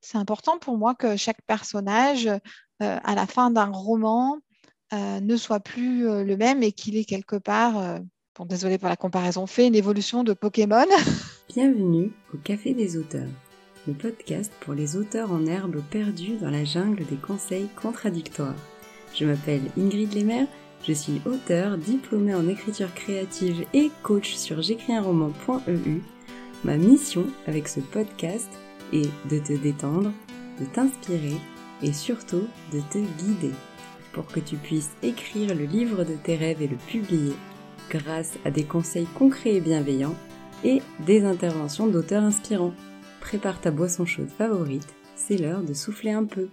C'est important pour moi que chaque personnage, à la fin d'un roman, ne soit plus le même et qu'il ait quelque part, bon, désolé pour la comparaison, fait une évolution de Pokémon. Bienvenue au Café des auteurs, le podcast pour les auteurs en herbe perdus dans la jungle des conseils contradictoires. Je m'appelle Ingrid Lemaire, je suis auteur, diplômée en écriture créative et coach sur j'écrisunroman.eu. Ma mission avec ce podcast est de te détendre, de t'inspirer et surtout de te guider pour que tu puisses écrire le livre de tes rêves et le publier grâce à des conseils concrets et bienveillants et des interventions d'auteurs inspirants. Prépare ta boisson chaude favorite, c'est l'heure de souffler un peu.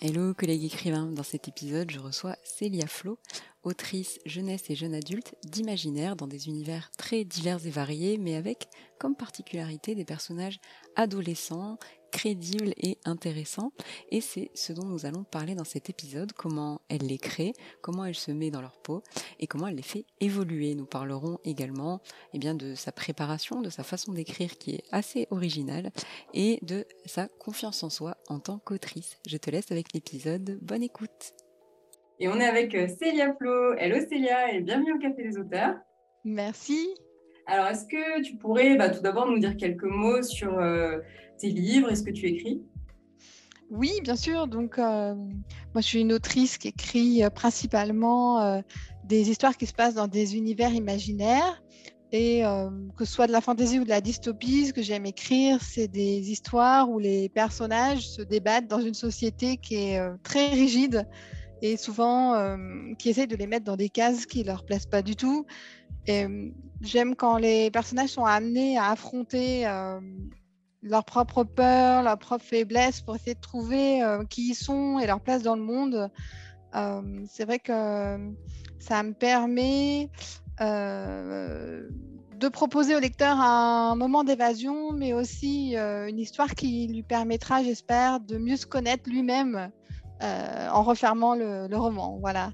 Hello collègues écrivains, dans cet épisode je reçois Célia Flo, autrice jeunesse et jeune adulte d'imaginaire dans des univers très divers et variés mais avec comme particularité des personnages adolescents crédible et intéressant. Et c'est ce dont nous allons parler dans cet épisode, comment elle les crée, comment elle se met dans leur peau et comment elle les fait évoluer. Nous parlerons également eh bien, de sa préparation, de sa façon d'écrire qui est assez originale et de sa confiance en soi en tant qu'autrice. Je te laisse avec l'épisode. Bonne écoute. Et on est avec euh, Célia Flo. Hello Célia et bienvenue au Café des auteurs. Merci. Alors, est-ce que tu pourrais bah, tout d'abord nous dire quelques mots sur euh, tes livres et ce que tu écris? Oui, bien sûr. Donc, euh, moi, je suis une autrice qui écrit euh, principalement des histoires qui se passent dans des univers imaginaires. Et que ce soit de la fantaisie ou de la dystopie, ce que j'aime écrire, c'est des histoires où les personnages se débattent dans une société qui est très rigide et souvent qui essaye de les mettre dans des cases qui ne leur plaisent pas du tout. J'aime quand les personnages sont amenés à affronter euh, leurs propres peurs, leurs propres faiblesses pour essayer de trouver euh, qui ils sont et leur place dans le monde. Euh, c'est vrai que ça me permet de proposer au lecteur un moment d'évasion, mais aussi une histoire qui lui permettra, j'espère, de mieux se connaître lui-même en refermant le, le roman. Voilà.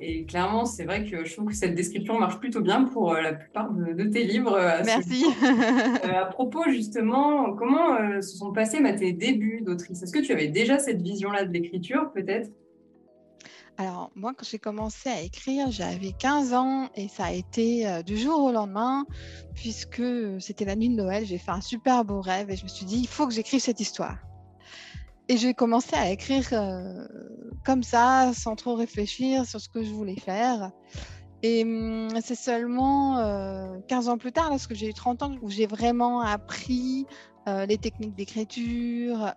Et clairement, c'est vrai que je trouve que cette description marche plutôt bien pour euh, la plupart de, tes livres. Euh, Merci. Euh, à propos, justement, comment se sont passés bah, tes débuts d'autrice? Est-ce que tu avais déjà cette vision-là de l'écriture, peut-être? Alors, moi, quand j'ai commencé à écrire, j'avais 15 ans et ça a été du jour au lendemain, puisque c'était la nuit de Noël. J'ai fait un super beau rêve et je me suis dit, il faut que j'écrive cette histoire. Et j'ai commencé à écrire euh, comme ça, sans trop réfléchir sur ce que je voulais faire. Et hum, c'est seulement 15 euh, ans plus tard, lorsque j'ai eu 30 ans, où j'ai vraiment appris euh, les techniques d'écriture,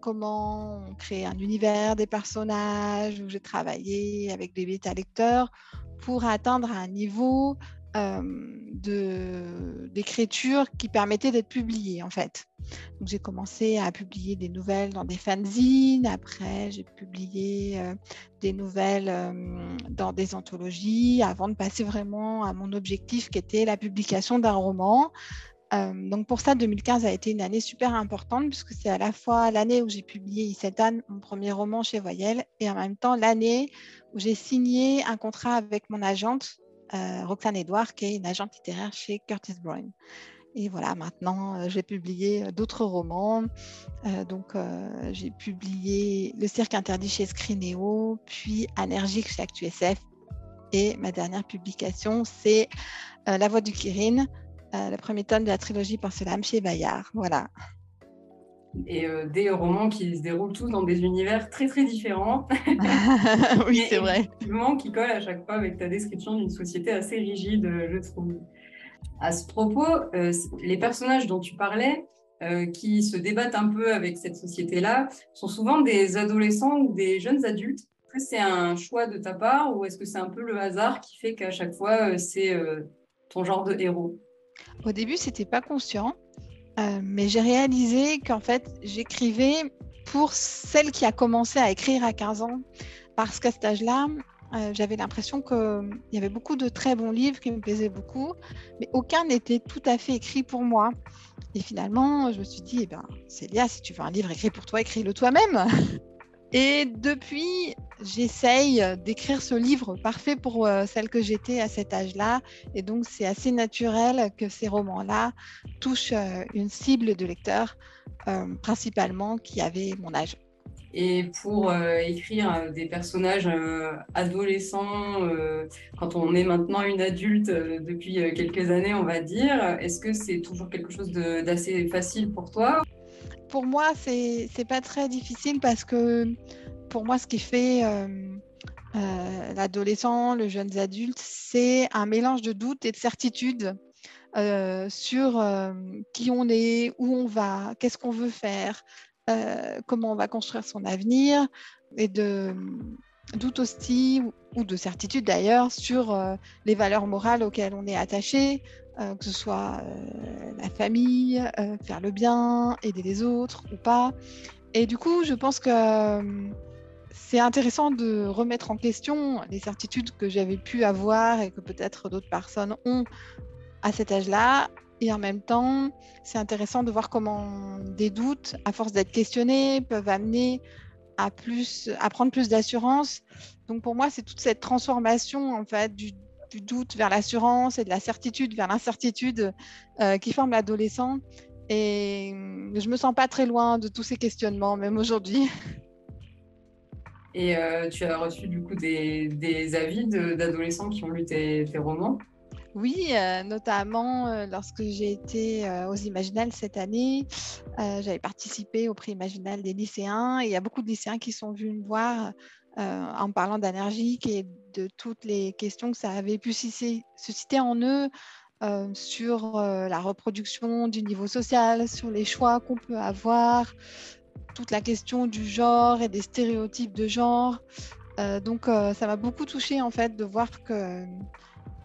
comment créer un univers, des personnages, où j'ai travaillé avec des bêta lecteurs pour atteindre un niveau d'écriture qui permettait d'être publié en fait. Donc j'ai commencé à publier des nouvelles dans des fanzines, après j'ai publié des nouvelles dans des anthologies avant de passer vraiment à mon objectif qui était la publication d'un roman. donc pour ça, 2015 a été une année super importante puisque c'est à la fois l'année où j'ai publié Isetan, mon premier roman chez Voyelle, et en même temps l'année où j'ai signé un contrat avec mon agente euh, Roxane Edouard, qui est une agente littéraire chez Curtis Brown. Et voilà, maintenant, euh, j'ai publié euh, d'autres romans. donc, j'ai publié Le cirque interdit chez Scrineo, puis Allergique chez ActuSF. Et ma dernière publication, c'est La voix du Kirin, le premier tome de la trilogie Porcelaine chez Bayard. Voilà et euh, des romans qui se déroulent tous dans des univers très très différents. oui, c'est vrai. Qui collent à chaque fois avec ta description d'une société assez rigide, euh, je trouve. À ce propos, euh, les personnages dont tu parlais, qui se débattent un peu avec cette société-là, sont souvent des adolescents ou des jeunes adultes. Est-ce que c'est un choix de ta part ou est-ce que c'est un peu le hasard qui fait qu'à chaque fois, c'est ton genre de héros? Au début, c'était pas conscient. Euh, mais j'ai réalisé qu'en fait, j'écrivais pour celle qui a commencé à écrire à 15 ans, parce qu'à cet âge-là, euh, j'avais l'impression qu'il y avait beaucoup de très bons livres qui me plaisaient beaucoup, mais aucun n'était tout à fait écrit pour moi. Et finalement, je me suis dit, eh ben, Célia, si tu veux un livre écrit pour toi, écris-le toi-même. Et depuis, j'essaye d'écrire ce livre parfait pour celle que j'étais à cet âge-là. Et donc, c'est assez naturel que ces romans-là touchent une cible de lecteurs, principalement qui avait mon âge. Et pour écrire des personnages adolescents, quand on est maintenant une adulte depuis quelques années, on va dire, est-ce que c'est toujours quelque chose d'assez facile pour toi? Pour moi, c'est pas très difficile parce que pour moi, ce qui fait euh, euh, l'adolescent, le jeune adulte, c'est un mélange de doutes et de certitudes euh, sur qui on est, où on va, qu'est-ce qu'on veut faire, comment on va construire son avenir, et de doutes aussi, ou de certitudes d'ailleurs, sur les valeurs morales auxquelles on est attaché, que ce soit la famille, faire le bien, aider les autres ou pas. Et du coup, je pense que c'est intéressant de remettre en question les certitudes que j'avais pu avoir et que peut-être d'autres personnes ont à cet âge-là. Et en même temps, c'est intéressant de voir comment des doutes, à force d'être questionnés, peuvent amener à, plus, prendre plus d'assurance. Donc pour moi, c'est toute cette transformation en fait du, doute vers l'assurance et de la certitude vers l'incertitude euh, qui forme l'adolescent. Et je me sens pas très loin de tous ces questionnements, même aujourd'hui. Et euh, tu as reçu du coup des, avis d'adolescents qui ont lu tes, romans? Oui, euh, notamment euh, lorsque j'ai été aux Imaginales cette année, j'avais participé au prix Imaginal des lycéens et il y a beaucoup de lycéens qui sont venus me voir en parlant d'énergie et de toutes les questions que ça avait pu susciter en eux sur la reproduction du niveau social, sur les choix qu'on peut avoir, toute la question du genre et des stéréotypes de genre. Euh, donc euh, ça m'a beaucoup touché en fait de voir que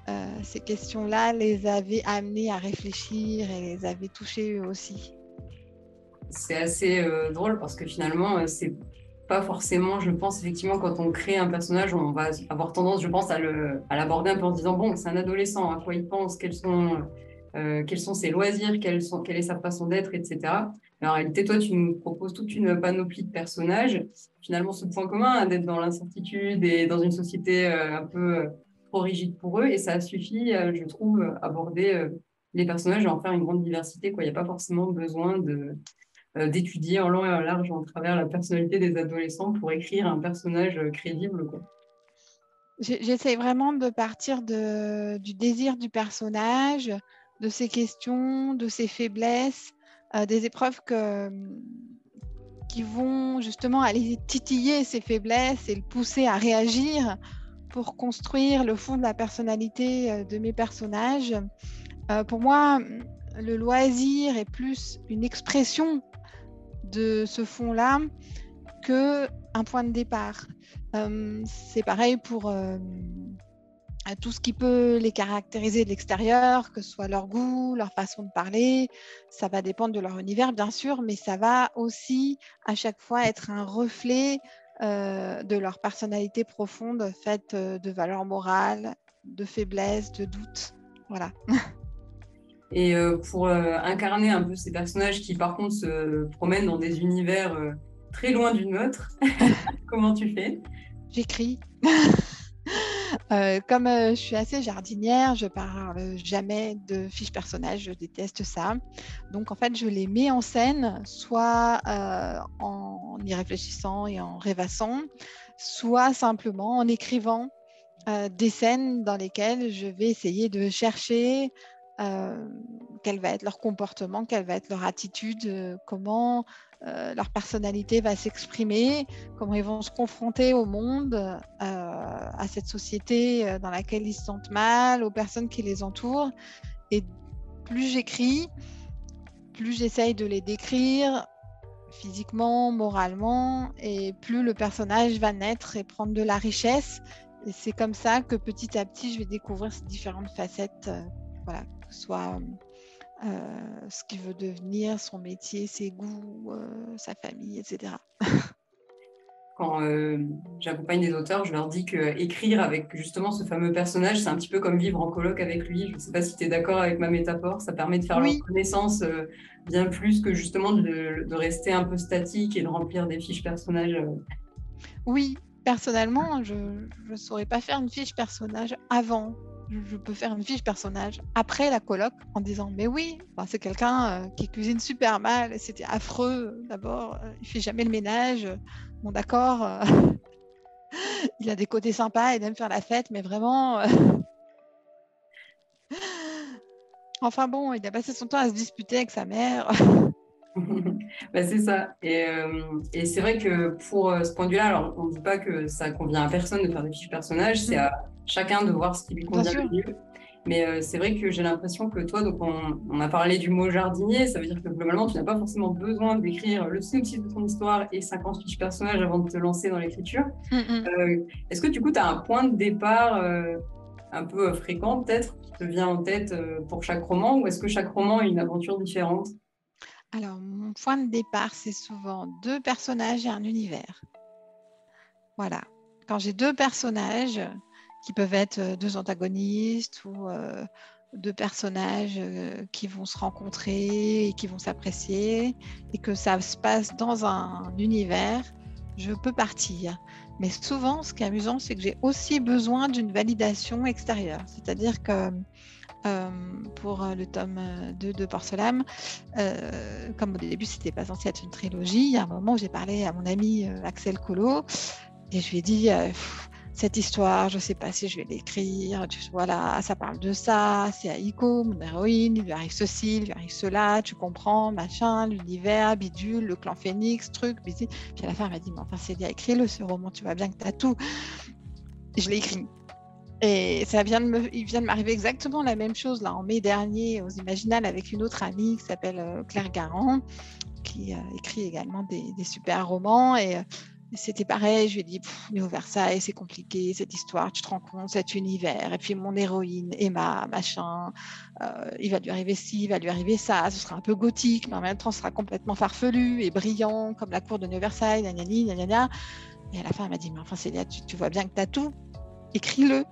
euh, ces questions-là les avaient amenés à réfléchir et les avaient touchés eux aussi. C'est assez drôle parce que finalement c'est pas forcément, je pense effectivement quand on crée un personnage, on va avoir tendance, je pense, à l'aborder un peu en disant bon c'est un adolescent, à quoi il pense, quels sont quels sont ses loisirs, sont, quelle est sa façon d'être, etc en réalité, toi, tu nous proposes toute une panoplie de personnages. Finalement, ce point commun hein, d'être dans l'incertitude et dans une société euh, un peu euh, rigide pour eux. Et ça suffit, euh, je trouve, aborder les personnages et en faire une grande diversité. Il n'y a pas forcément besoin de, d'étudier en long et en large en travers la personnalité des adolescents pour écrire un personnage crédible. J'essaie vraiment de partir de, du désir du personnage, de ses questions, de ses faiblesses, euh, des épreuves qui vont justement aller titiller ses faiblesses et le pousser à réagir pour construire le fond de la personnalité euh, de mes personnages. Euh, pour moi, le loisir est plus une expression de ce fond-là que un point de départ. c'est pareil pour tout ce qui peut les caractériser de l'extérieur, que ce soit leur goût, leur façon de parler. Ça va dépendre de leur univers, bien sûr, mais ça va aussi à chaque fois être un reflet euh, de leur personnalité profonde, faite euh, de valeurs morales, de faiblesses, de doutes. Voilà. Et euh, pour incarner un peu ces personnages qui, par contre, se promènent dans des univers très loin du nôtre, comment tu fais? J'écris. Euh, comme euh, je suis assez jardinière, je parle jamais de fiches personnages, je déteste ça. Donc en fait, je les mets en scène, soit euh, en y réfléchissant et en rêvassant, soit simplement en écrivant des scènes dans lesquelles je vais essayer de chercher quel va être leur comportement, quelle va être leur attitude, comment euh, leur personnalité va s'exprimer, comment ils vont se confronter au monde, euh, à cette société euh, dans laquelle ils se sentent mal, aux personnes qui les entourent. Et plus j'écris, plus j'essaye de les décrire physiquement, moralement, et plus le personnage va naître et prendre de la richesse. Et c'est comme ça que petit à petit, je vais découvrir ces différentes facettes, voilà, que ce soit euh, ce qu'il veut devenir, son métier, ses goûts, euh, sa famille, etc. Quand euh, j'accompagne des auteurs, je leur dis que écrire avec justement ce fameux personnage, c'est un petit peu comme vivre en colloque avec lui. Je ne sais pas si tu es d'accord avec ma métaphore, ça permet de faire leur connaissance bien plus que justement de, de, rester un peu statique et de remplir des fiches personnages. Oui, personnellement, je ne saurais pas faire une fiche personnage avant. Je, peux faire une fiche personnage après la colloque en disant mais oui, c'est quelqu'un euh, qui cuisine super mal, c'était affreux. D'abord, euh, il fait jamais le ménage. Bon d'accord, euh, il a des côtés sympas, il aime faire la fête, mais vraiment. enfin bon, il a passé son temps à se disputer avec sa mère. bah, c'est ça. Et, euh, et c'est vrai que pour euh, ce point de vue-là, alors on ne dit pas que ça convient à personne de faire des fiches personnages, c'est à chacun de voir ce qui lui convient le mieux. Mais euh, c'est vrai que j'ai l'impression que toi, donc on, on, a parlé du mot jardinier, ça veut dire que globalement, tu n'as pas forcément besoin d'écrire le synopsis de ton histoire et 50 fiches personnages avant de te lancer dans l'écriture. Mm. Est-ce que du coup, tu as un point de départ un peu fréquent, peut-être, qui te vient en tête pour chaque roman, ou est-ce que chaque roman est une aventure différente? Alors, mon point de départ, c'est souvent deux personnages et un univers. Voilà. Quand j'ai deux personnages, qui peuvent être euh, deux antagonistes ou euh, deux personnages euh, qui vont se rencontrer et qui vont s'apprécier, et que ça se passe dans un univers, je peux partir. Mais souvent, ce qui est amusant, c'est que j'ai aussi besoin d'une validation extérieure. C'est-à-dire que euh, pour euh, le tome 2 euh, de Porcelam. comme au début, c'était pas censé être une trilogie, il y a un moment où j'ai parlé à mon ami Axel Colo et je lui ai dit cette histoire, je ne sais pas si je vais l'écrire. Voilà, ça parle de ça, c'est Aiko, mon héroïne, il lui arrive ceci, il lui arrive cela, tu comprends, machin, l'univers, bidule, le clan phénix, truc, Puis à la fin, elle m'a dit, mais enfin, c'est bien, écrit-le ce roman, tu vois bien que tu as tout. je l'ai écrit. Et ça vient de me, il vient de m'arriver exactement la même chose là en mai dernier aux Imaginales avec une autre amie qui s'appelle euh, Claire Garand, qui euh, écrit également des, super romans. Et, euh, c'était pareil, je lui ai dit, au Versailles, c'est compliqué cette histoire, tu te rends compte, cet univers. Et puis mon héroïne, Emma, machin, il va lui arriver ci, il va lui arriver ça, ce sera un peu gothique, mais en même temps, ce sera complètement farfelu et brillant, comme la cour de New Versailles, gna, gna, Et à la fin, elle m'a dit, mais enfin, Célia, tu, tu vois bien que tu as tout, écris-le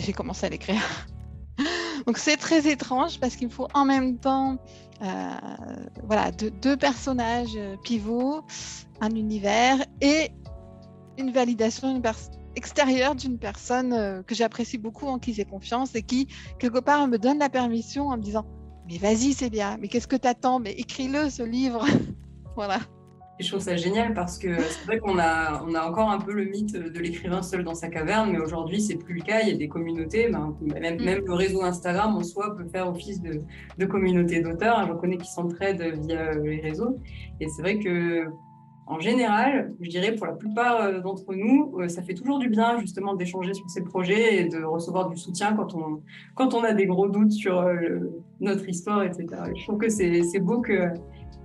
j'ai commencé à l'écrire. Donc c'est très étrange parce qu'il faut en même temps euh, voilà, deux, personnages pivots, un univers et une validation extérieure d'une personne euh, que j'apprécie beaucoup, en qui j'ai confiance et qui, quelque part, me donne la permission en me disant Mais vas-y, c'est bien, mais qu'est-ce que tu attends Mais écris-le, ce livre. voilà je trouve ça génial parce que c'est vrai qu'on a, on a encore un peu le mythe de l'écrivain seul dans sa caverne, mais aujourd'hui, c'est plus le cas. Il y a des communautés, ben, même, même, le réseau Instagram en soi peut faire office de, de communauté d'auteurs. Je reconnais qu'ils s'entraident via les réseaux. Et c'est vrai que, en général, je dirais pour la plupart euh, d'entre nous, euh, ça fait toujours du bien justement d'échanger sur ces projets et de recevoir du soutien quand on, quand on a des gros doutes sur euh, notre histoire, etc. je trouve que c'est beau que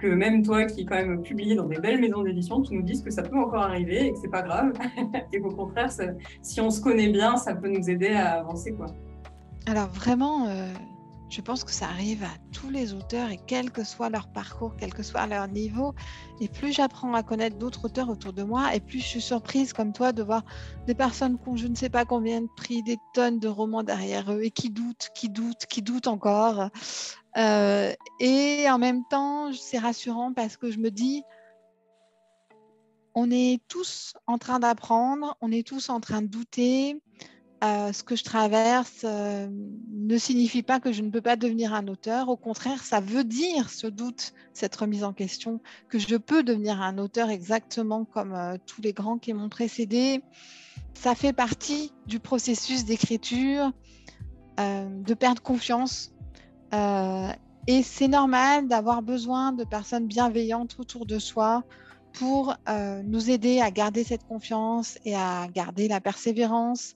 que même toi qui quand même publié dans des belles maisons d'édition, tu nous dises que ça peut encore arriver et que c'est pas grave et qu'au contraire, si on se connaît bien, ça peut nous aider à avancer quoi. Alors vraiment, euh, je pense que ça arrive à tous les auteurs et quel que soit leur parcours, quel que soit leur niveau. Et plus j'apprends à connaître d'autres auteurs autour de moi, et plus je suis surprise comme toi de voir des personnes qui ont je ne sais pas combien de prix, des tonnes de romans derrière eux et qui doutent, qui doutent, qui doutent encore. Euh, et en même temps, c'est rassurant parce que je me dis, on est tous en train d'apprendre, on est tous en train de douter. Euh, ce que je traverse euh, ne signifie pas que je ne peux pas devenir un auteur. Au contraire, ça veut dire ce doute, cette remise en question, que je peux devenir un auteur exactement comme euh, tous les grands qui m'ont précédé. Ça fait partie du processus d'écriture, de perdre confiance. et c'est normal d'avoir besoin de personnes bienveillantes autour de soi pour nous aider à garder cette confiance et à garder la persévérance.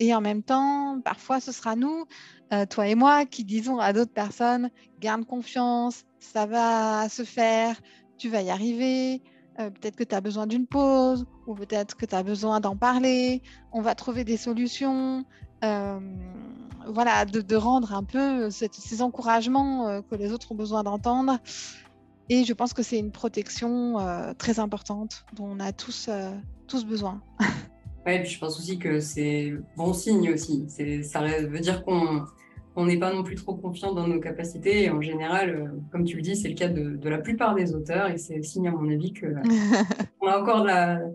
Et en même temps, parfois, ce sera nous, euh, toi et moi, qui disons à d'autres personnes, garde confiance, ça va se faire, tu vas y arriver. Euh, peut-être que tu as besoin d'une pause ou peut-être que tu as besoin d'en parler. On va trouver des solutions. Euh, voilà, de, rendre un peu ces encouragements que les autres ont besoin d'entendre. Et je pense que c'est une protection très importante dont on a tous, tous besoin. Ouais, puis je pense aussi que c'est bon signe aussi. Ça veut dire qu'on on n'est pas non plus trop confiant dans nos capacités. Et en général, euh, comme tu le dis, c'est le cas de, la plupart des auteurs. Et c'est signe, à mon avis, qu'on a encore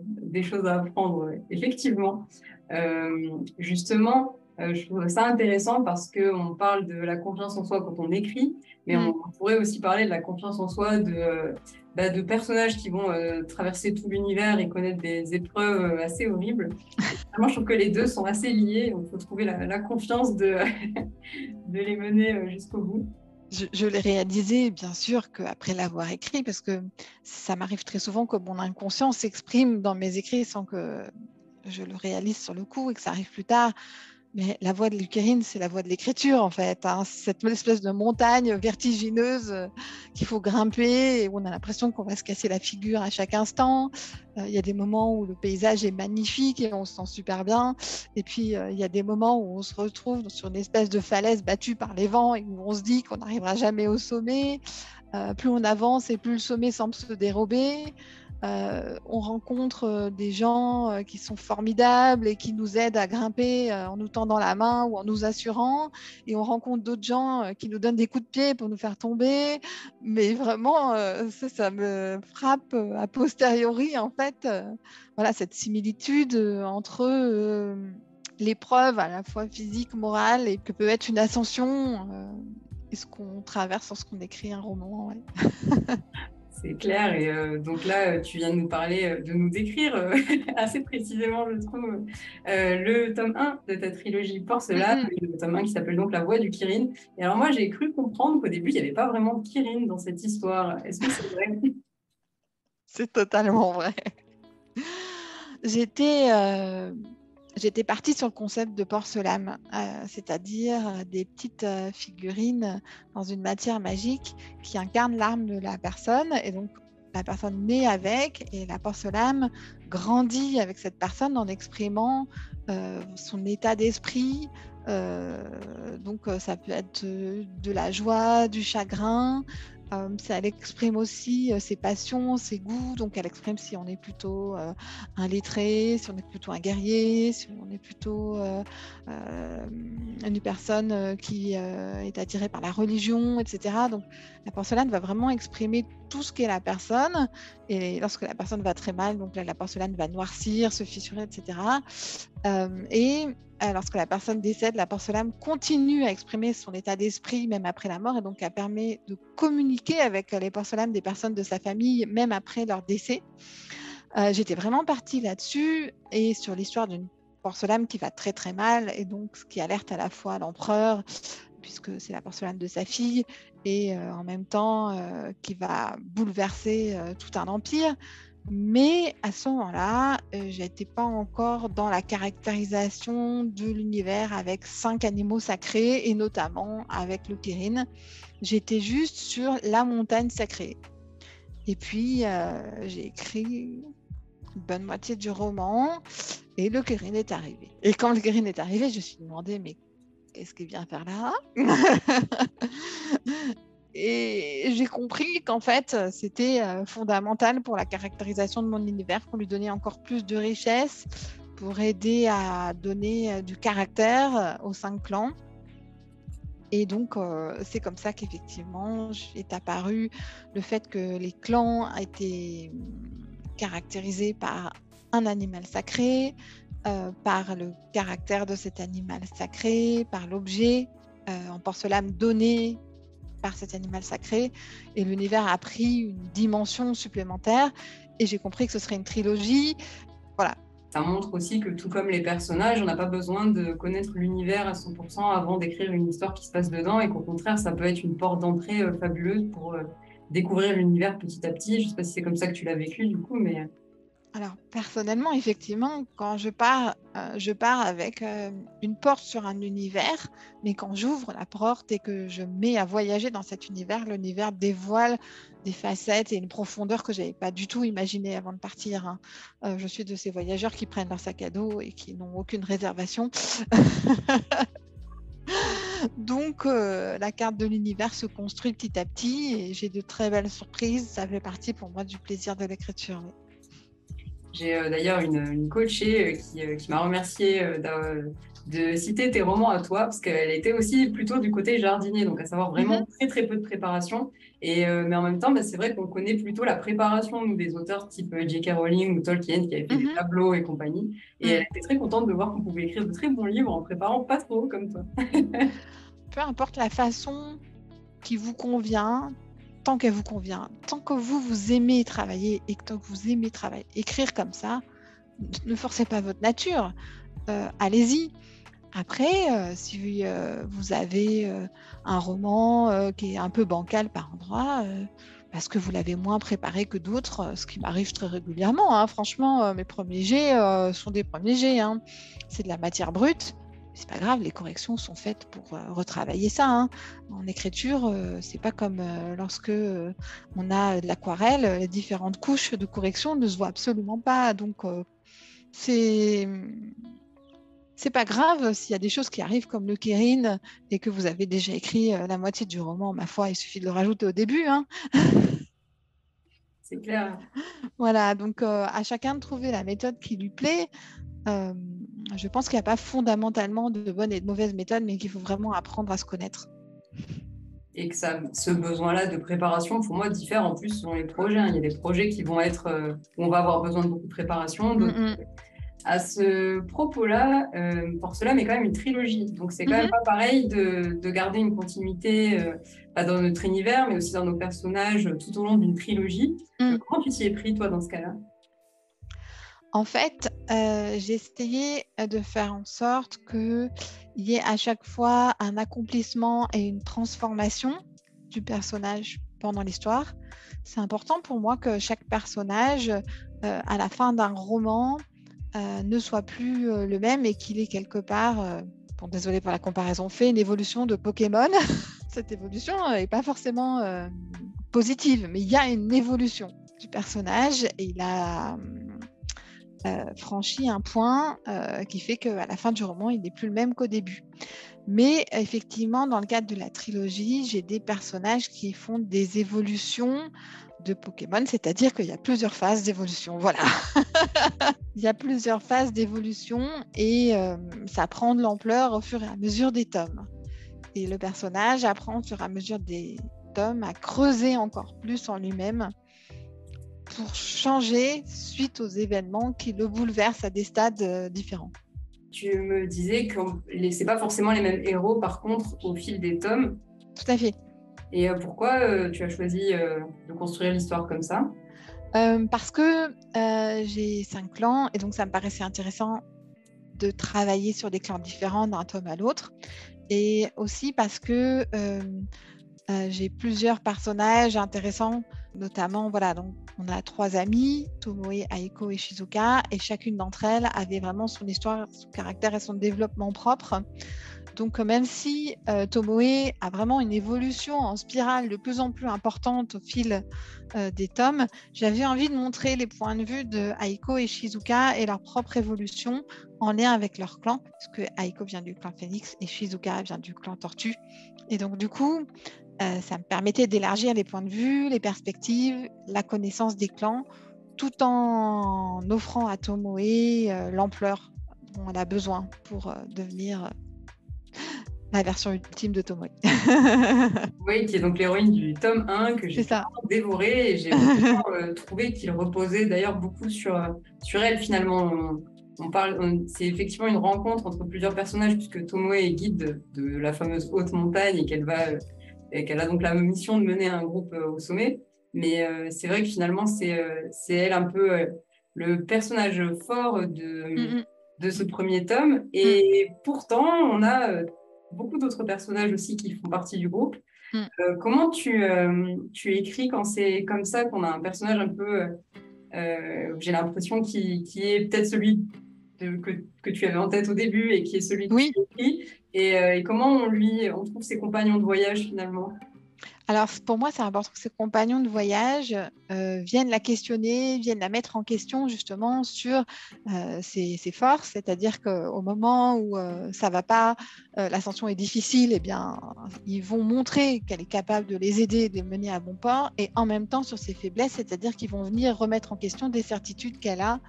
des choses à apprendre, effectivement. Euh, justement, euh, je trouve ça intéressant parce qu'on parle de la confiance en soi quand on écrit, mais mm. on, pourrait aussi parler de la confiance en soi de, bah, de personnages qui vont euh, traverser tout l'univers et connaître des épreuves euh, assez horribles. Moi, je trouve que les deux sont assez liés. Il faut trouver la, confiance de, de les mener jusqu'au bout. Je, je l'ai réalisé, bien sûr, qu'après l'avoir écrit, parce que ça m'arrive très souvent que mon inconscient s'exprime dans mes écrits sans que je le réalise sur le coup et que ça arrive plus tard. Mais la voix de Lucérine, c'est la voix de l'écriture, en fait. Hein. Cette espèce de montagne vertigineuse euh, qu'il faut grimper et où on a l'impression qu'on va se casser la figure à chaque instant. Euh, il y a des moments où le paysage est magnifique et on se sent super bien. Et puis, euh, il y a des moments où on se retrouve sur une espèce de falaise battue par les vents et où on se dit qu'on n'arrivera jamais au sommet. plus on avance et plus le sommet semble se dérober. Euh, on rencontre euh, des gens euh, qui sont formidables et qui nous aident à grimper en nous tendant la main ou en nous assurant. Et on rencontre d'autres gens qui nous donnent des coups de pied pour nous faire tomber. Mais vraiment, ça, ça, me frappe a posteriori, en fait, voilà, cette similitude entre l'épreuve à la fois physique, morale et que peut être une ascension et ce qu'on traverse lorsqu'on écrit un roman. C'est clair. Et euh, donc là, tu viens de nous parler, euh, de nous décrire euh, assez précisément, je trouve, le tome 1 de ta trilogie Porcelaine, mm-hmm. le tome 1 qui s'appelle donc La Voix du Kirin. Et alors moi, j'ai cru comprendre qu'au début, il n'y avait pas vraiment de Kirin dans cette histoire. Est-ce que c'est vrai? C'est totalement vrai. J'étais j'étais partie sur le concept de porcelaine, euh, c'est-à-dire euh, des petites euh, figurines dans une matière magique qui incarnent l'âme de la personne. Et donc, la personne naît avec et la porcelaine grandit avec cette personne en exprimant son état d'esprit. donc, ça peut être de la joie, du chagrin, euh, elle exprime aussi euh, ses passions, ses goûts. Donc, elle exprime si on est plutôt euh, un lettré, si on est plutôt un guerrier, si on est plutôt une personne qui est attirée par la religion, etc. Donc, la porcelaine va vraiment exprimer tout ce qu'est la personne. Et lorsque la personne va très mal, donc la porcelaine va noircir, se fissurer, etc. et euh, lorsque la personne décède, la porcelaine continue à exprimer son état d'esprit même après la mort et donc elle permet de communiquer avec les porcelaines des personnes de sa famille même après leur décès. Euh, j'étais vraiment partie là-dessus et sur l'histoire d'une porcelaine qui va très très mal et donc ce qui alerte à la fois l'empereur puisque c'est la porcelaine de sa fille et euh, en même temps qui va bouleverser tout un empire. Mais à ce moment-là, euh, je n'étais pas encore dans la caractérisation de l'univers avec cinq animaux sacrés et notamment avec le Kirin. J'étais juste sur la montagne sacrée. Et puis, euh, j'ai écrit une bonne moitié du roman et le Kirin est arrivé. Et quand le Kirin est arrivé, je me suis demandé, mais qu'est-ce qu'il vient faire là? Et j'ai compris qu'en fait, c'était euh, fondamental pour la caractérisation de mon univers, pour lui donner encore plus de richesse, pour aider à donner euh, du caractère euh, aux cinq clans. Et donc, c'est comme ça qu'effectivement est apparu le fait que les clans étaient caractérisés par un animal sacré, par le caractère de cet animal sacré, par l'objet en porcelaine donné par cet animal sacré. Et l'univers a pris une dimension supplémentaire. Et j'ai compris que ce serait une trilogie. Voilà. Ça montre aussi que tout comme les personnages, on n'a pas besoin de connaître l'univers à 100% avant d'écrire une histoire qui se passe dedans. Et qu'au contraire, ça peut être une porte d'entrée euh, fabuleuse pour euh, découvrir l'univers petit à petit. Je ne sais pas si c'est comme ça que tu l'as vécu du coup, mais... Alors personnellement, effectivement, quand je pars, euh, je pars avec euh, une porte sur un univers, mais quand j'ouvre la porte et que je mets à voyager dans cet univers, l'univers dévoile des facettes et une profondeur que j'avais pas du tout imaginé avant de partir. Hein. Euh, je suis de ces voyageurs qui prennent leur sac à dos et qui n'ont aucune réservation. Donc, la carte de l'univers se construit petit à petit et j'ai de très belles surprises. Ça fait partie pour moi du plaisir de l'écriture. J'ai euh, d'ailleurs une, une, coachée euh, qui, euh, qui m'a remercié de citer tes romans à toi, parce qu'elle était aussi plutôt du côté jardinier, donc à savoir vraiment mhm. très très peu de préparation. Et, euh, mais en même temps, bah, c'est vrai qu'on connaît plutôt la préparation nous, des auteurs type J.K. Rowling ou Tolkien qui avaient fait des mhm. tableaux et compagnie. Et mhm. elle était très contente de voir qu'on pouvait écrire de très bons livres en préparant pas trop comme toi. peu importe la façon qui vous convient, tant qu'elle vous convient, tant que vous, vous aimez travailler et que vous aimez travailler, écrire comme ça, ne forcez pas votre nature. Euh, allez-y. Après, euh, si euh, vous avez un roman qui est un peu bancal par endroit, parce que vous l'avez moins préparé que d'autres, ce qui m'arrive très régulièrement. Hein. Franchement, mes premiers jets sont des premiers jets. Hein. C'est de la matière brute. C'est pas grave, les corrections sont faites pour retravailler ça. Hein. En écriture, c'est pas comme lorsque on a de l'aquarelle, les différentes couches de correction ne se voient absolument pas. Donc, c'est c'est pas grave s'il y a des choses qui arrivent comme le Kérin et que vous avez déjà écrit euh, la moitié du roman. Ma foi, il suffit de le rajouter au début. Hein. C'est clair. Voilà, donc euh, à chacun de trouver la méthode qui lui plaît. Euh, je pense qu'il n'y a pas fondamentalement de bonnes et de mauvaises méthodes, mais qu'il faut vraiment apprendre à se connaître. Et que ça, ce besoin-là de préparation, pour moi, diffère en plus selon les projets. Il y a des projets qui vont être où on va avoir besoin de beaucoup de préparation, à ce propos-là, euh, pour cela, mais quand même une trilogie. Donc, c'est quand même mhm. pas pareil de, garder une continuité euh, pas dans notre univers, mais aussi dans nos personnages tout au long d'une trilogie. Euh, comment tu t'y es pris, toi, dans ce cas-là? En fait, j'ai essayé de faire en sorte qu'il y ait à chaque fois un accomplissement et une transformation du personnage pendant l'histoire. C'est important pour moi que chaque personnage, à la fin d'un roman, euh, ne soit plus euh, le même et qu'il ait quelque part, euh, bon, désolé pour la comparaison, fait une évolution de Pokémon. Cette évolution n'est pas forcément positive, mais il y a une évolution du personnage et il a franchi un point qui fait qu'à la fin du roman, il n'est plus le même qu'au début. Mais effectivement, dans le cadre de la trilogie, j'ai des personnages qui font des évolutions de Pokémon, c'est-à-dire qu'il y a plusieurs phases d'évolution. Voilà. il y a plusieurs phases d'évolution et euh, ça prend de l'ampleur au fur et à mesure des tomes. Et le personnage apprend au fur et à mesure des tomes à creuser encore plus en lui-même pour changer suite aux événements qui le bouleversent à des stades euh, différents. Tu me disais que ce pas forcément les mêmes héros, par contre, au fil des tomes. Tout à fait. Et euh, pourquoi euh, tu as choisi de construire l'histoire comme ça? Parce que j'ai cinq clans et donc ça me paraissait intéressant de travailler sur des clans différents d'un tome à l'autre. Et aussi parce que j'ai plusieurs personnages intéressants, notamment, voilà, donc on a trois amis, Tomoe, Aiko et Shizuka, et chacune d'entre elles avait vraiment son histoire, son caractère et son développement propre. Donc, même si euh, Tomoe a vraiment une évolution en spirale de plus en plus importante au fil euh, des tomes, j'avais envie de montrer les points de vue de Aiko et Shizuka et leur propre évolution en lien avec leur clan, puisque Aiko vient du clan Phoenix et Shizuka vient du clan Tortue. Et donc, du coup, euh, ça me permettait d'élargir les points de vue, les perspectives, la connaissance des clans, tout en offrant à Tomoe l'ampleur dont elle a besoin pour devenir la version ultime de Tomoe. oui, qui est donc l'héroïne du tome 1 que j'ai dévoré et j'ai euh, trouvé qu'il reposait d'ailleurs beaucoup sur, euh, sur elle finalement. On, parle, c'est effectivement une rencontre entre plusieurs personnages puisque Tomoe est guide de, la fameuse haute montagne et qu'elle va euh, et qu'elle a donc la mission de mener un groupe au sommet. Mais c'est vrai que finalement c'est c'est elle un peu le personnage fort de, de ce premier tome et mm. pourtant on a beaucoup d'autres personnages aussi qui font partie du groupe. Euh, comment tu, euh, tu écris quand c'est comme ça, qu'on a un personnage un peu, euh, j'ai l'impression, qui, qui est peut-être celui que, que, tu avais en tête au début et qui est celui oui. qui écrit, et, et, comment on lui, on trouve ses compagnons de voyage finalement? Alors, pour moi, c'est important que ses compagnons de voyage euh, viennent la questionner, viennent la mettre en question justement sur euh, ses, forces, c'est-à-dire qu'au moment où euh, ça va pas, l'ascension est difficile, eh bien, ils vont montrer qu'elle est capable de les aider, de les mener à bon port, et en même temps sur ses faiblesses, c'est-à-dire qu'ils vont venir remettre en question des certitudes qu'elle a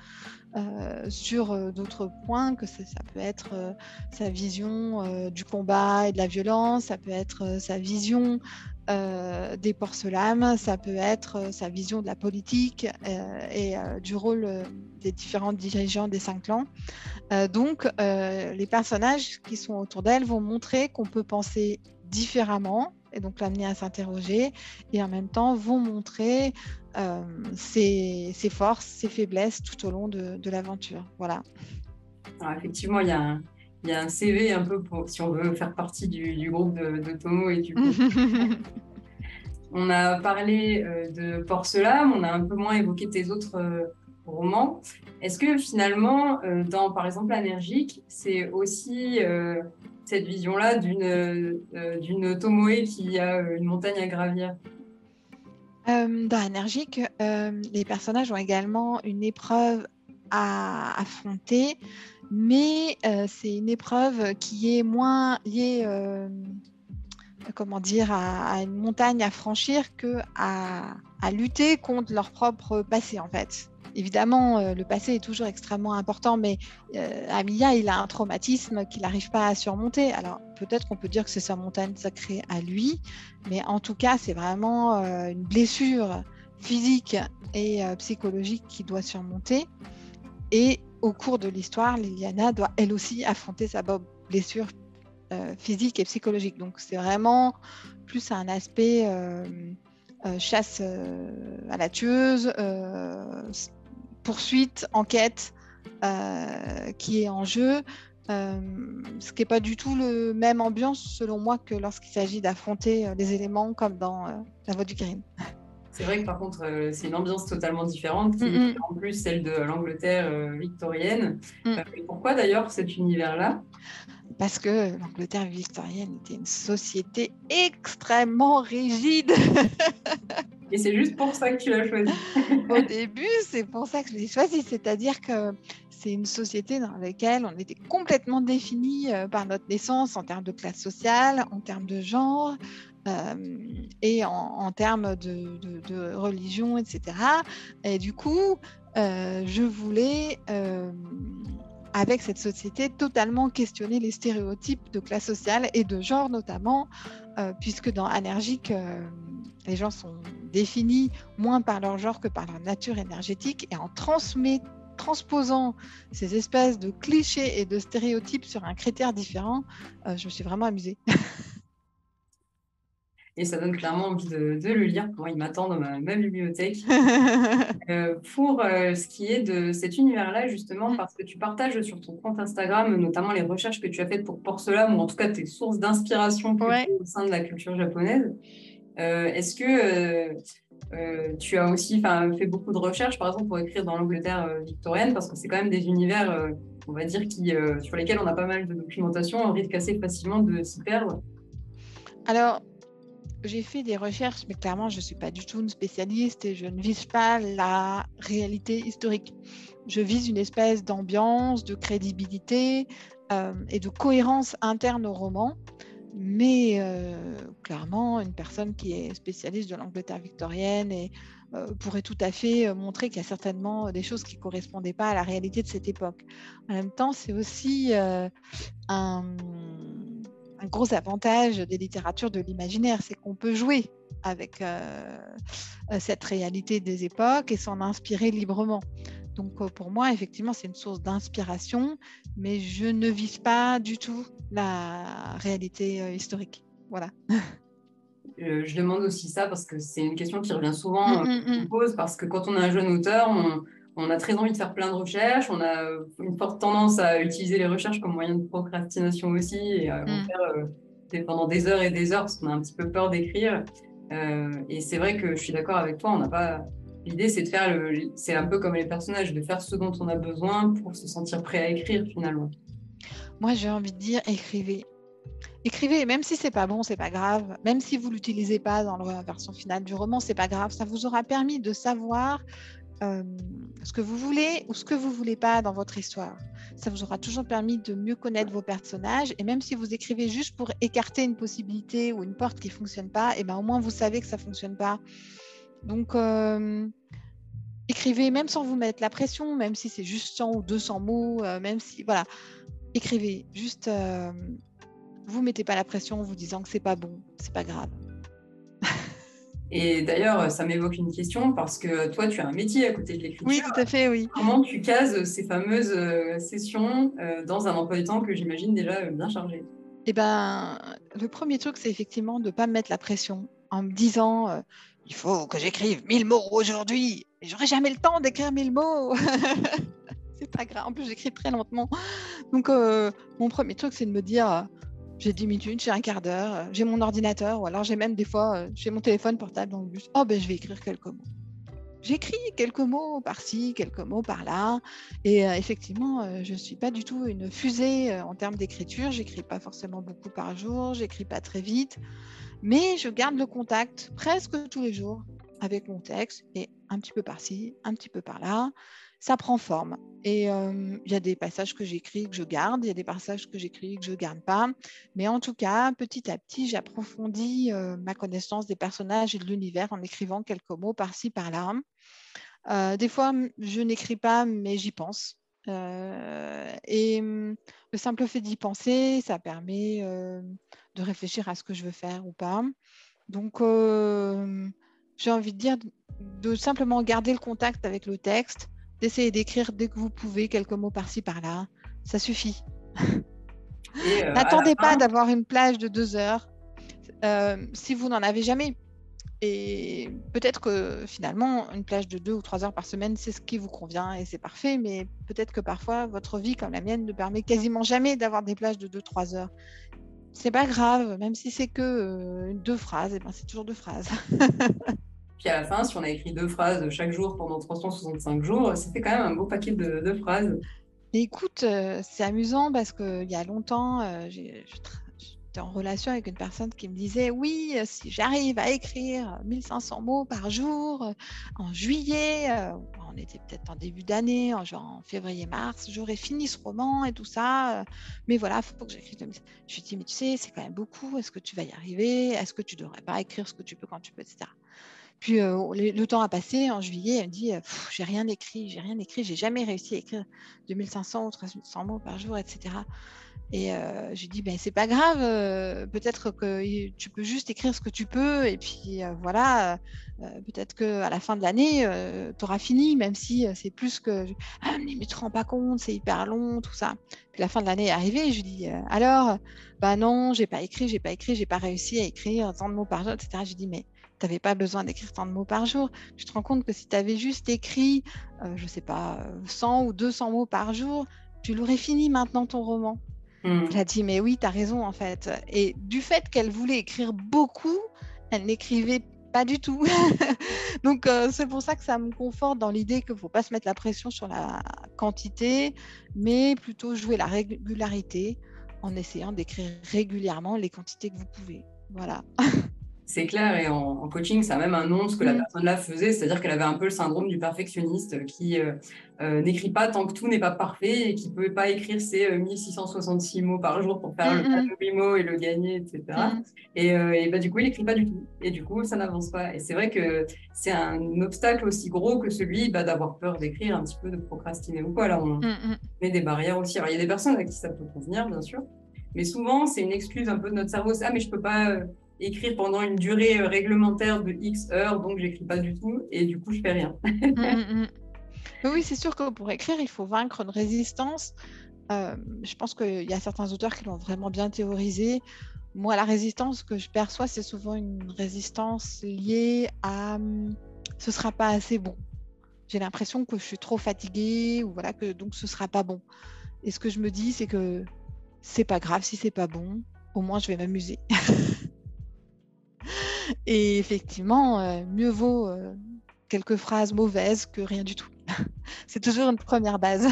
sur d'autres points, que ça, peut être sa vision du combat et de la violence, ça peut être sa vision euh, des porcelames, ça peut être euh, sa vision de la politique euh, et du rôle des différents dirigeants des cinq clans. donc, les personnages qui sont autour d'elle vont montrer qu'on peut penser différemment et donc l'amener à s'interroger et en même temps vont montrer ses, forces, ses faiblesses tout au long de, l'aventure. Voilà. effectivement, il y a un il y a un CV un peu pour si on veut faire partie du, groupe de, Tomo et du on a parlé euh, de Porcelam, on a un peu moins évoqué tes autres euh, romans. Est-ce que finalement, euh, dans par exemple Anergique, c'est aussi cette vision-là d'une d'une Tomoe qui a une montagne à gravir Dans Anergique, les personnages ont également une épreuve à affronter mais euh, c'est une épreuve qui est moins liée euh, comment dire, à, une montagne à franchir que à, lutter contre leur propre passé en fait. Évidemment, euh, le passé est toujours extrêmement important, mais Amiya, il a un traumatisme qu'il n'arrive pas à surmonter. Alors peut-être qu'on peut dire que c'est sa montagne sacrée à lui, mais en tout cas, c'est vraiment une blessure physique et psychologique qu'il doit surmonter. Et au cours de l'histoire, Liliana doit elle aussi affronter sa blessure euh, physique et psychologique. Donc c'est vraiment plus un aspect euh, euh, chasse à la tueuse, poursuite, enquête qui est en jeu. ce qui n'est pas du tout le même ambiance selon moi que lorsqu'il s'agit d'affronter les éléments comme dans La Voix du Kirin. C'est vrai que par contre, euh, c'est une ambiance totalement différente, qui est en plus celle de l'Angleterre euh, victorienne. Mm. Euh, pourquoi d'ailleurs cet univers-là? Parce que l'Angleterre victorienne était une société extrêmement rigide. Et c'est juste pour ça que tu l'as choisi. Au début, c'est pour ça que je l'ai choisi. C'est-à-dire que c'est une société dans laquelle on était complètement défini par notre naissance en termes de classe sociale, en termes de genre, et en, termes de, religion, etc. Et du coup, euh, je voulais, euh, avec cette société, totalement questionner les stéréotypes de classe sociale et de genre notamment, puisque dans Anergique, les gens sont définis moins par leur genre que par leur nature énergétique, et en transposant ces espèces de clichés et de stéréotypes sur un critère différent, je me suis vraiment amusée. et ça donne clairement envie de, le lire. Moi, il m'attend dans ma, bibliothèque. Euh, pour euh, ce qui est de cet univers-là, justement, parce que tu partages sur ton compte Instagram, notamment les recherches que tu as faites pour Porcelain, ou en tout cas tes sources d'inspiration au sein de la culture japonaise. Euh, est-ce que tu as aussi fait beaucoup de recherches, par exemple, pour écrire dans l'Angleterre victorienne, parce que c'est quand même des univers, on va dire, qui, sur lesquels on a pas mal de documentation, on risque assez facilement de s'y perdre. Alors, j'ai fait des recherches, mais clairement, je ne suis pas du tout une spécialiste et je ne vise pas la réalité historique. Je vise une espèce d'ambiance, de crédibilité euh, et de cohérence interne au roman. Mais euh, clairement, une personne qui est spécialiste de l'Angleterre victorienne euh, pourrait tout à fait montrer qu'il y a certainement des choses qui ne correspondaient pas à la réalité de cette époque. En même temps, c'est aussi un un gros avantage des littératures de l'imaginaire, c'est qu'on peut jouer avec euh, euh, cette réalité des époques et s'en inspirer librement. Donc euh, pour moi, effectivement, c'est une source d'inspiration, mais je ne vise pas du tout la réalité historique. Voilà. je demande aussi ça parce que c'est une question qui revient souvent, mmh, mmh, mmh. pose, parce que quand on est un jeune auteur, on, on a très envie de faire plein de recherches, on a une forte tendance à utiliser les recherches comme moyen de procrastination aussi et à en mm. faire euh, pendant des heures et des heures parce qu'on a un petit peu peur d'écrire. Euh, et c'est vrai que je suis d'accord avec toi, on n'a pas. L'idée, c'est de faire le. C'est un peu comme les personnages, de faire ce dont on a besoin pour se sentir prêt à écrire finalement. Moi, j'ai envie de dire écrivez. écrivez, même si c'est pas bon, c'est pas grave. Même si vous l'utilisez pas dans la version finale du roman, c'est pas grave. Ça vous aura permis de savoir euh, ce que vous voulez ou ce que vous voulez pas dans votre histoire. Ça vous aura toujours permis de mieux connaître vos personnages. Et même si vous écrivez juste pour écarter une possibilité ou une porte qui fonctionne pas, et eh ben au moins vous savez que ça fonctionne pas. Donc euh, écrivez même sans vous mettre la pression, même si c'est juste 100 ou 200 mots, euh, même si voilà, écrivez juste vous mettez pas la pression en vous disant que c'est pas bon, c'est pas grave. Et d'ailleurs, ça m'évoque une question parce que toi, tu as un métier à côté de l'écriture. Oui, tout à fait, oui. Comment tu cases ces fameuses euh, sessions euh, dans un emploi du temps que j'imagine déjà euh, bien chargé? Eh ben, le premier truc, c'est effectivement de ne pas me mettre la pression en me disant il faut que j'écrive 1000 mots aujourd'hui. J'aurai jamais le temps d'écrire 1000 mots. c'est pas grave. En plus, j'écris très lentement. Donc, mon premier truc, c'est de me dire j'ai 10 minutes, j'ai un quart d'heure, euh, j'ai mon ordinateur, ou alors j'ai même des fois, euh, j'ai mon téléphone portable dans le bus. Oh, ben je vais écrire quelques mots. J'écris quelques mots par-ci, quelques mots par-là. Et euh, effectivement, je ne suis pas du tout une fusée en termes d'écriture. J'écris pas forcément beaucoup par jour, j'écris pas très vite. Mais je garde le contact presque tous les jours avec mon texte et un petit peu par-ci, un petit peu par-là ça prend forme. Et il y a des passages que j'écris que je garde, il y a des passages que j'écris que je ne garde pas. Mais en tout cas, petit à petit, j'approfondis ma connaissance des personnages et de l'univers en écrivant quelques mots par-ci, par-là. des fois, je n'écris pas, mais j'y pense. et le simple fait d'y penser, ça permet de réfléchir à ce que je veux faire ou pas. Donc, j'ai envie de dire de simplement garder le contact avec le texte, d'essayer d'écrire dès que vous pouvez quelques mots par-ci par-là. Ça suffit. Euh, N'attendez pas d'avoir une plage de deux heures euh, si vous n'en avez jamais. Et peut-être que finalement, une plage de deux ou trois heures par semaine, c'est ce qui vous convient et c'est parfait. Mais peut-être que parfois, votre vie, comme la mienne, ne permet quasiment jamais d'avoir des plages de deux, trois heures. C'est pas grave, même si c'est que euh, deux phrases, et eh ben c'est toujours deux phrases. Puis à la fin, si on a écrit deux phrases chaque jour pendant 365 jours, ça fait quand même un beau paquet de, phrases. écoute, euh, c'est amusant parce qu'il y a longtemps, euh, j'étais en relation avec une personne qui me disait Oui, euh, si j'arrive à écrire 1500 mots par jour en juillet, on était peut-être en début d'année, en, février-mars, j'aurais fini ce roman et tout ça. mais voilà, il faut que j'écrive. Je lui dis Mais tu sais, c'est quand même beaucoup. Est-ce que tu vas y arriver? Est-ce que tu ne devrais pas écrire ce que tu peux quand tu peux, etc. Puis euh, le, temps a passé. En juillet, elle me dit J'ai rien écrit, j'ai rien écrit, j'ai jamais réussi à écrire 2500 ou 300 mots par jour, etc. Et euh, je lui dis ben, C'est pas grave, euh, peut-être que tu peux juste écrire ce que tu peux. Et puis voilà, peut-être qu'à la fin de l'année, tu auras fini, même si c'est plus que. Ah, mais tu te rends pas compte, c'est hyper long, tout ça. Puis la fin de l'année est arrivée et je lui dis Alors, bah non, j'ai pas écrit, j'ai pas écrit, j'ai pas réussi à écrire tant de mots par jour, etc. Je lui dis Mais tu n'avais pas besoin d'écrire tant de mots par jour. Tu te rends compte que si tu avais juste écrit, euh, je ne sais pas, 100 ou 200 mots par jour, tu l'aurais fini maintenant ton roman. Mmh. Elle a dit, mais oui, tu as raison en fait. Et du fait qu'elle voulait écrire beaucoup, elle n'écrivait pas du tout. Donc euh, c'est pour ça que ça me conforte dans l'idée qu'il ne faut pas se mettre la pression sur la quantité, mais plutôt jouer la régularité en essayant d'écrire régulièrement les quantités que vous pouvez. Voilà. C'est clair, et en, coaching, ça a même un nom, ce que la mm. personne-là faisait, c'est-à-dire qu'elle avait un peu le syndrome du perfectionniste qui euh, euh, n'écrit pas tant que tout n'est pas parfait et qui ne peut pas écrire ses 1666 euh, mots par jour pour faire le mm, mm. 8 mots et le gagner, etc. Et, et bah, du coup, il n'écrit pas du tout. Et du coup, ça n'avance pas. Et c'est vrai que c'est un obstacle aussi gros que celui bah, d'avoir peur d'écrire, un petit peu de procrastiner ou quoi. Là, on met des barrières aussi. Alors, il y a des personnes à qui ça peut convenir, bien sûr. Mais souvent, c'est une excuse un peu de notre cerveau. Ah, mais je ne peux pas écrire pendant une durée euh, réglementaire de X heures, donc j'écris pas du tout et du coup je fais rien. Mm, mm, mm. Oui, c'est sûr que pour écrire, il faut vaincre une résistance. Euh, je pense qu'il y a certains auteurs qui l'ont vraiment bien théorisé. Moi, la résistance que je perçois, c'est souvent une résistance liée à ce sera pas assez bon. J'ai l'impression que je suis trop fatiguée ou voilà que donc ce sera pas bon. Et ce que je me dis, c'est que c'est pas grave si c'est pas bon. Au moins, je vais m'amuser. Et effectivement, euh, mieux vaut euh, quelques phrases mauvaises que rien du tout. C'est toujours une première base.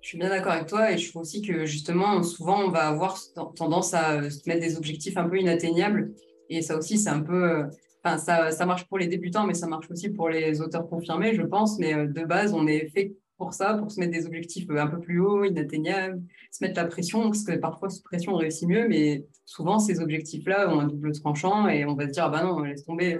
Je suis bien d'accord avec toi et je trouve aussi que justement, souvent, on va avoir tendance à se mettre des objectifs un peu inatteignables. Et ça aussi, c'est un peu. Enfin, ça, ça, marche pour les débutants, mais ça marche aussi pour les auteurs confirmés, je pense. Mais de base, on est fait pour ça, pour se mettre des objectifs un peu plus hauts, inatteignables, se mettre la pression, parce que parfois, sous pression, on réussit mieux, mais souvent, ces objectifs-là ont un double tranchant et on va se dire, ah bah non, laisse tomber,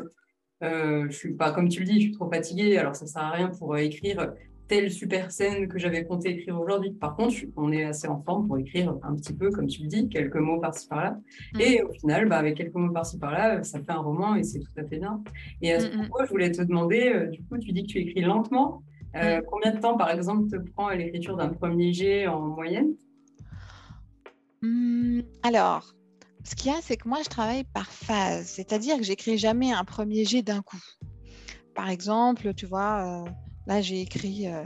euh, je suis pas, comme tu le dis, je suis trop fatiguée, alors ça sert à rien pour écrire telle super scène que j'avais compté écrire aujourd'hui. Par contre, on est assez en forme pour écrire un petit peu, comme tu le dis, quelques mots par-ci par-là. Mm. Et au final, bah, avec quelques mots par-ci par-là, ça fait un roman et c'est tout à fait bien. Et à ce mm, mm. propos, je voulais te demander, euh, du coup, tu dis que tu écris lentement. Euh, combien de temps, par exemple, te prend l'écriture d'un premier jet en moyenne? Alors, ce qu'il y a, c'est que moi, je travaille par phase, c'est-à-dire que j'écris jamais un premier jet d'un coup. Par exemple, tu vois, euh, Là, j'ai écrit. Euh,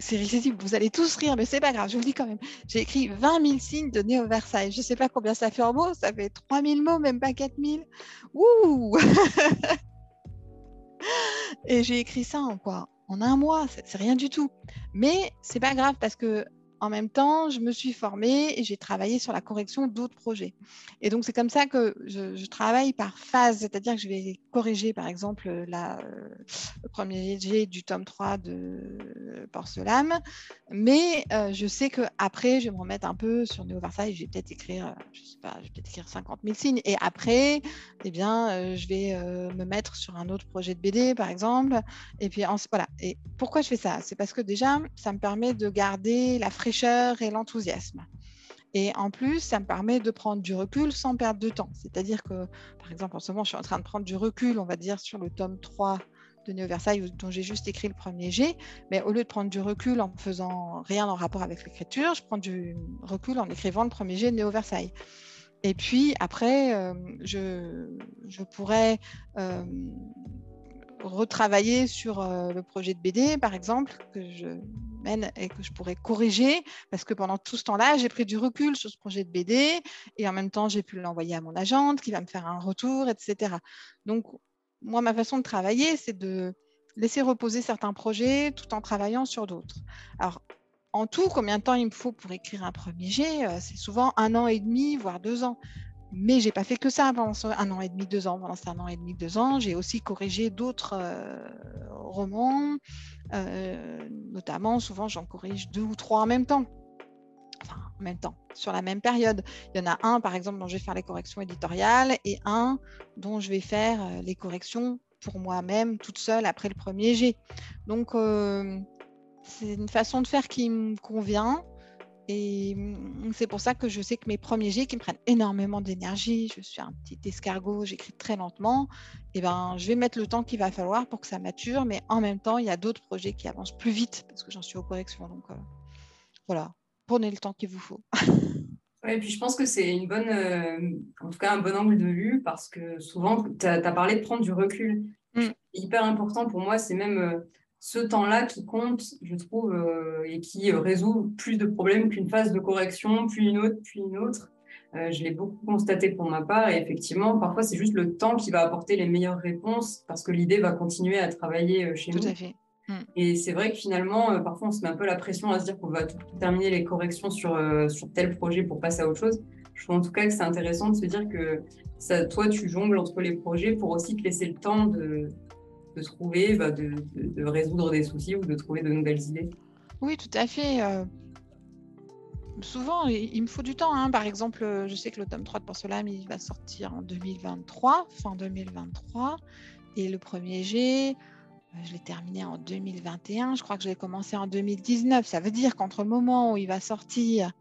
c'est risible, vous allez tous rire, mais c'est pas grave, je vous le dis quand même. J'ai écrit 20 000 signes de Néo Versailles. Je ne sais pas combien ça fait en mots, ça fait 3 000 mots, même pas 4 000. Ouh Et j'ai écrit ça en quoi? En un mois, c'est rien du tout. Mais c'est pas grave parce que en même temps, je me suis formée et j'ai travaillé sur la correction d'autres projets. Et donc, c'est comme ça que je, travaille par phase, c'est-à-dire que je vais corriger, par exemple, le premier jet du tome 3 de Porcelane, mais euh, je sais qu'après, je vais me remettre un peu sur Néo Versailles, je vais peut-être écrire, je sais pas, peut-être écrire 50 000 signes, et après, eh bien, euh, je vais euh, me mettre sur un autre projet de BD, par exemple, et puis, voilà. Et pourquoi je fais ça? C'est parce que déjà, ça me permet de garder la fraîcheur et l'enthousiasme. Et en plus, ça me permet de prendre du recul sans perdre de temps. C'est-à-dire que, par exemple, en ce moment, je suis en train de prendre du recul, on va dire, sur le tome 3 de Néo Versailles, dont j'ai juste écrit le premier G. Mais au lieu de prendre du recul en faisant rien en rapport avec l'écriture, je prends du recul en écrivant le premier G de Néo Versailles. Et puis après, euh, je, je, pourrais euh, retravailler sur euh, le projet de BD, par exemple, que je mène et que je pourrais corriger, parce que pendant tout ce temps-là, j'ai pris du recul sur ce projet de BD, et en même temps, j'ai pu l'envoyer à mon agente, qui va me faire un retour, etc. Donc, moi, ma façon de travailler, c'est de laisser reposer certains projets tout en travaillant sur d'autres. Alors, en tout, combien de temps il me faut pour écrire un premier jet? Euh, C'est souvent un an et demi, voire deux ans. Mais j'ai pas fait que ça pendant un an et demi, deux ans. Pendant un an et demi, deux ans, j'ai aussi corrigé d'autres euh, romans. Euh, notamment, souvent, j'en corrige deux ou trois en même temps. Enfin, en même temps, sur la même période. Il y en a un, par exemple, dont je vais faire les corrections éditoriales et un dont je vais faire euh, les corrections pour moi-même, toute seule, après le premier G. Donc, c'est une façon de faire qui me convient. Et mmh, c'est pour ça que je sais que mes premiers jets qui me prennent énormément d'énergie, je suis un petit escargot, j'écris très lentement, et ben je vais mettre le temps qu'il va falloir pour que ça mature, mais en même temps, il y a d'autres projets qui avancent plus vite parce que j'en suis aux corrections. Donc euh, voilà, prenez le temps qu'il vous faut. Oui, et puis je pense que c'est une bonne, euh, en tout cas un bon angle de vue parce que souvent, tu as, parlé de prendre du recul. Mmh. Hyper important pour moi, c'est même euh, ce temps-là qui compte, je trouve, euh, et qui euh, résout plus de problèmes qu'une phase de correction, puis une autre, puis une autre. Euh, je l'ai beaucoup constaté pour ma part, et effectivement, parfois, c'est juste le temps qui va apporter les meilleures réponses, parce que l'idée va continuer à travailler chez nous. Tout à fait. Hmm. Et c'est vrai que finalement, parfois, on se met un peu la pression à se dire qu'on va tout terminer les corrections sur, sur tel projet pour passer à autre chose. Je trouve en tout cas que c'est intéressant de se dire que ça, toi, tu jongles entre les projets pour aussi te laisser le temps de, de trouver, bah, de, résoudre des soucis ou de trouver de nouvelles idées. Oui, tout à fait. Euh, souvent, il, me faut du temps. Hein. Par exemple, je sais que le tome 3 de Porcelaine, il va sortir en 2023, fin 2023. Et le premier G, euh, je l'ai terminé en 2021. Je crois que je l'ai commencé en 2019. Ça veut dire qu'entre le moment où il va sortir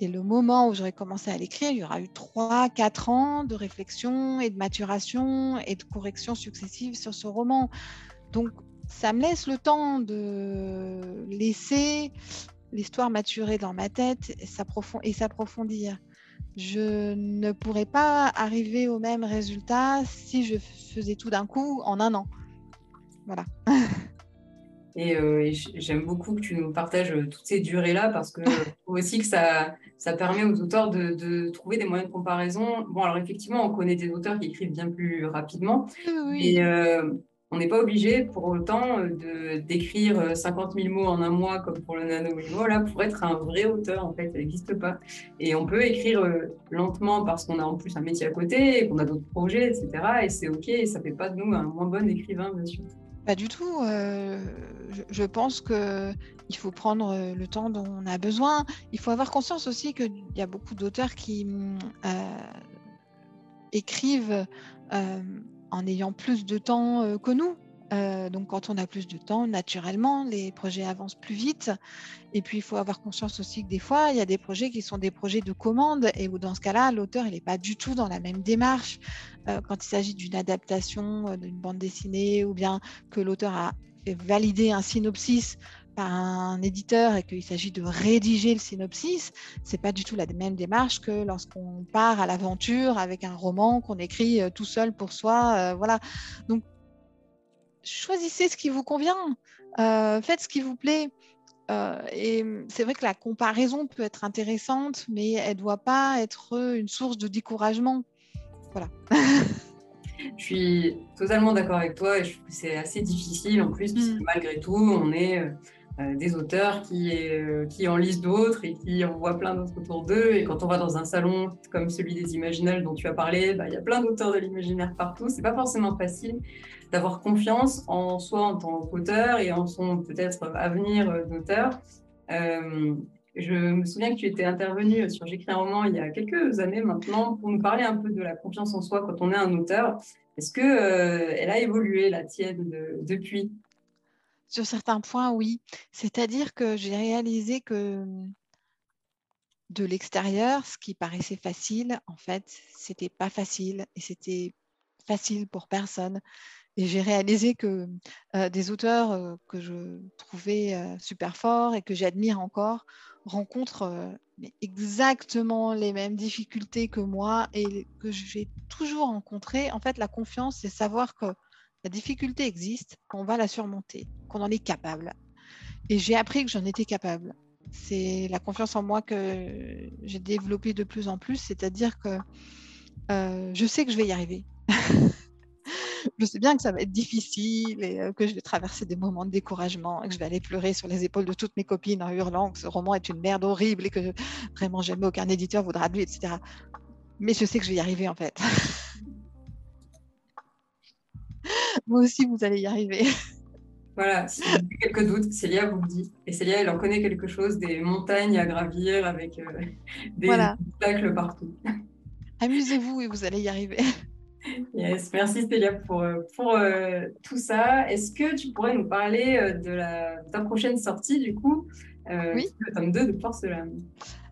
et le moment où j'aurais commencé à l'écrire, il y aura eu 3-4 ans de réflexion et de maturation et de correction successives sur ce roman. Donc, ça me laisse le temps de laisser l'histoire maturer dans ma tête et s'approfondir. Je ne pourrais pas arriver au même résultat si je faisais tout d'un coup en un an. Voilà. Euh, et, j'aime beaucoup que tu nous partages euh, toutes ces durées-là parce que je trouve aussi que ça, ça permet aux auteurs de, de, trouver des moyens de comparaison. Bon, alors effectivement, on connaît des auteurs qui écrivent bien plus rapidement. Oui. Et, euh, on n'est pas obligé pour autant d'écrire 50 000 mots en un mois comme pour le nano là pour être un vrai auteur en fait ça n'existe pas et on peut écrire lentement parce qu'on a en plus un métier à côté qu'on a d'autres projets etc et c'est ok et ça fait pas de nous un moins bon écrivain bien sûr pas du tout. je, pense qu'il faut prendre le temps dont on a besoin. Il faut avoir conscience aussi qu'il y a beaucoup d'auteurs qui écrivent en ayant plus de temps que nous. Donc quand on a plus de temps, naturellement, les projets avancent plus vite. Et puis il faut avoir conscience aussi que des fois, il y a des projets qui sont des projets de commande et où dans ce cas-là, l'auteur, n'est pas du tout dans la même démarche. quand il s'agit d'une adaptation d'une bande dessinée ou bien que l'auteur a valider un synopsis un éditeur et qu'il s'agit de rédiger le synopsis, c'est pas du tout la même démarche que lorsqu'on part à l'aventure avec un roman qu'on écrit euh, tout seul pour soi. Euh, voilà. Donc, choisissez ce qui vous convient, euh, faites ce qui vous plaît. et c'est vrai que la comparaison peut être intéressante, mais elle ne doit pas être une source de découragement. Voilà. Je suis totalement d'accord avec toi et je trouve que c'est assez difficile en plus, parce que mm. malgré tout, on est euh, des auteurs qui, euh, qui en lisent d'autres et qui en voient plein d'autres autour d'eux. Et quand on va dans un salon comme celui des Imaginales dont tu as parlé, bah, il y a plein d'auteurs de l'imaginaire partout. C'est pas forcément facile d'avoir confiance en soi en tant qu'auteur et en son peut-être avenir d'auteur. Euh, je me souviens que tu étais intervenu sur J'écris un roman il y a quelques années maintenant pour nous parler un peu de la confiance en soi quand on est un auteur. Est-ce que elle a évolué la tienne depuis? Sur certains points, oui. C'est-à-dire que j'ai réalisé que de l'extérieur, ce qui paraissait facile, en fait, c'était pas facile et c'était facile pour personne. Et j'ai réalisé que des auteurs que je trouvais super forts et que j'admire encore rencontrent exactement les mêmes difficultés que moi et que j'ai toujours rencontré. En fait, la confiance, c'est savoir que la difficulté existe, qu'on va la surmonter, qu'on en est capable. Et j'ai appris que j'en étais capable. C'est la confiance en moi que j'ai développée de plus en plus, c'est-à-dire que euh, je sais que je vais y arriver. je sais bien que ça va être difficile et euh, que je vais traverser des moments de découragement et que je vais aller pleurer sur les épaules de toutes mes copines en hurlant que ce roman est une merde horrible et que vraiment jamais aucun éditeur voudra de lui, etc. Mais je sais que je vais y arriver en fait. Vous aussi, vous allez y arriver. Voilà, si vous avez quelques doutes, Célia vous le dit. Et Célia, elle en connaît quelque chose, des montagnes à gravir avec euh, des obstacles partout. Amusez-vous et vous allez y arriver. Yes, merci Célia pour, euh, pour euh, tout ça. Est-ce que tu pourrais nous parler de, la, ta prochaine sortie, du coup, oui. le tome 2 de Porcelaine?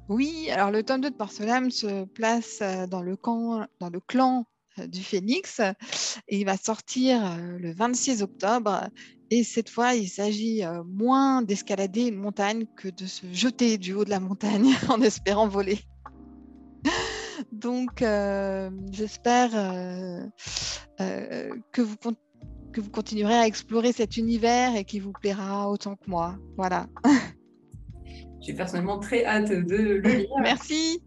Oui, alors le tome 2 de Porcelaine se place dans le, camp, dans le clan euh, du Phénix. Il va sortir euh, le 26 octobre. Et cette fois, il s'agit euh, moins d'escalader une montagne que de se jeter du haut de la montagne en espérant voler. Donc, j'espère que, vous, que vous continuerez à explorer cet univers et qu'il vous plaira autant que moi. Voilà. J'ai personnellement très hâte de le lire. Merci.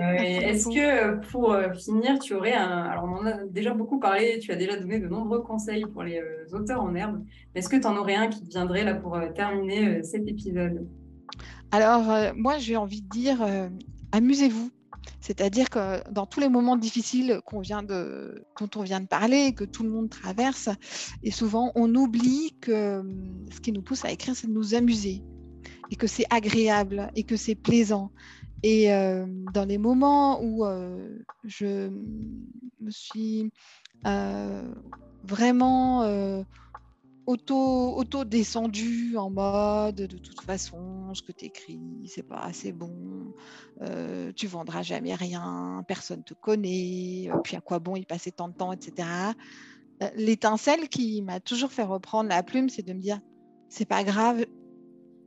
Est-ce que pour euh, finir, tu aurais un... Alors on en a déjà beaucoup parlé, tu as déjà donné de nombreux conseils pour les euh, auteurs en herbe. Est-ce que tu en aurais un qui viendrait là pour euh, terminer cet épisode? Alors moi j'ai envie de dire amusez-vous. C'est-à-dire que dans tous les moments difficiles vient de, dont on vient de parler, que tout le monde traverse, et souvent on oublie que ce qui nous pousse à écrire, c'est de nous amuser et que c'est agréable et que c'est plaisant. Et euh, dans les moments où euh, je me suis euh, vraiment auto, auto descendue en mode de toute façon, ce que tu écris, c'est pas assez bon, tu vendras jamais rien, personne te connaît, puis à quoi bon y passer tant de temps, etc. L'étincelle qui m'a toujours fait reprendre la plume, c'est de me dire c'est pas grave,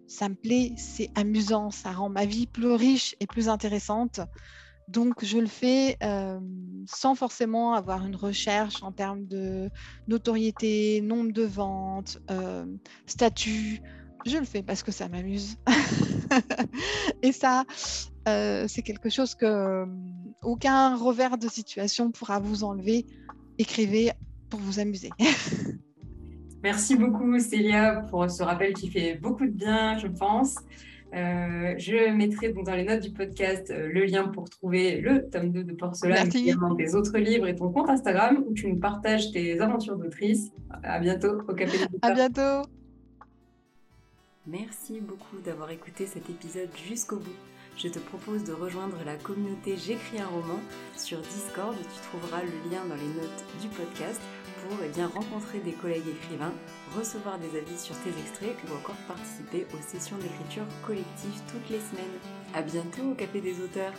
ça me plaît, c'est amusant, ça rend ma vie plus riche et plus intéressante. Donc, je le fais euh, sans forcément avoir une recherche en termes de notoriété, nombre de ventes, euh, statut. Je le fais parce que ça m'amuse. et ça, euh, c'est quelque chose que aucun revers de situation pourra vous enlever. Écrivez pour vous amuser. Merci beaucoup Célia pour ce rappel qui fait beaucoup de bien, je pense. Euh, je mettrai donc dans les notes du podcast euh, le lien pour trouver le tome 2 de Porcelaine, des autres livres et ton compte Instagram où tu nous partages tes aventures d'autrice. À bientôt au Café des À bientôt. Merci beaucoup d'avoir écouté cet épisode jusqu'au bout. Je te propose de rejoindre la communauté J'écris un roman sur Discord. Tu trouveras le lien dans les notes du podcast pour eh bien, rencontrer des collègues écrivains, recevoir des avis sur tes extraits ou encore participer aux sessions d'écriture collective toutes les semaines. A bientôt au Café des auteurs